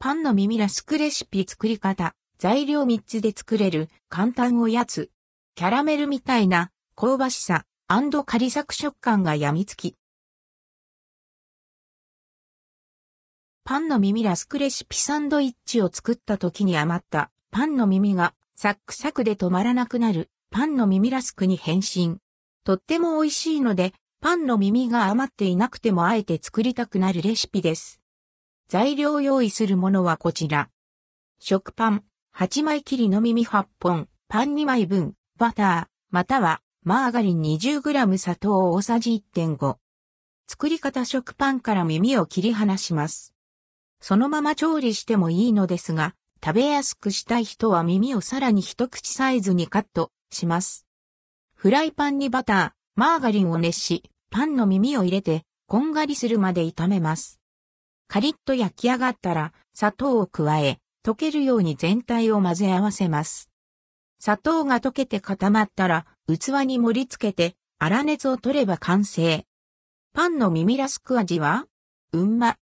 パンの耳ラスクレシピ作り方。材料3つで作れる簡単おやつ。キャラメルみたいな香ばしさカリサク食感が病みつき。パンの耳ラスクレシピサンドイッチを作った時に余ったパンの耳がサックサクで止まらなくなるパンの耳ラスクに変身。とっても美味しいのでパンの耳が余っていなくてもあえて作りたくなるレシピです。材料用意するものはこちら。食パン、8枚切りの耳8本、パン2枚分、バター、またはマーガリン 20g 砂糖大さじ1.5。作り方食パンから耳を切り離します。そのまま調理してもいいのですが、食べやすくしたい人は耳をさらに一口サイズにカットします。フライパンにバター、マーガリンを熱し、パンの耳を入れて、こんがりするまで炒めます。カリッと焼き上がったら砂糖を加え、溶けるように全体を混ぜ合わせます。砂糖が溶けて固まったら器に盛り付けて粗熱を取れば完成。パンの耳ラスク味はうんま。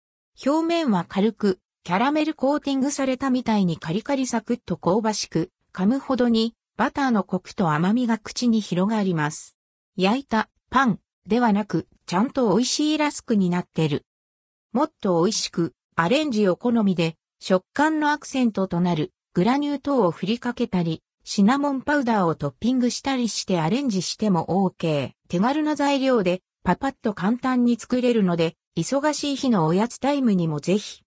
表面は軽くキャラメルコーティングされたみたいにカリカリサクッと香ばしく噛むほどにバターのコクと甘みが口に広がります。焼いたパンではなくちゃんと美味しいラスクになってる。もっと美味しく、アレンジお好みで、食感のアクセントとなるグラニュー糖を振りかけたり、シナモンパウダーをトッピングしたりしてアレンジしても OK。手軽な材料でパパッと簡単に作れるので、忙しい日のおやつタイムにもぜひ。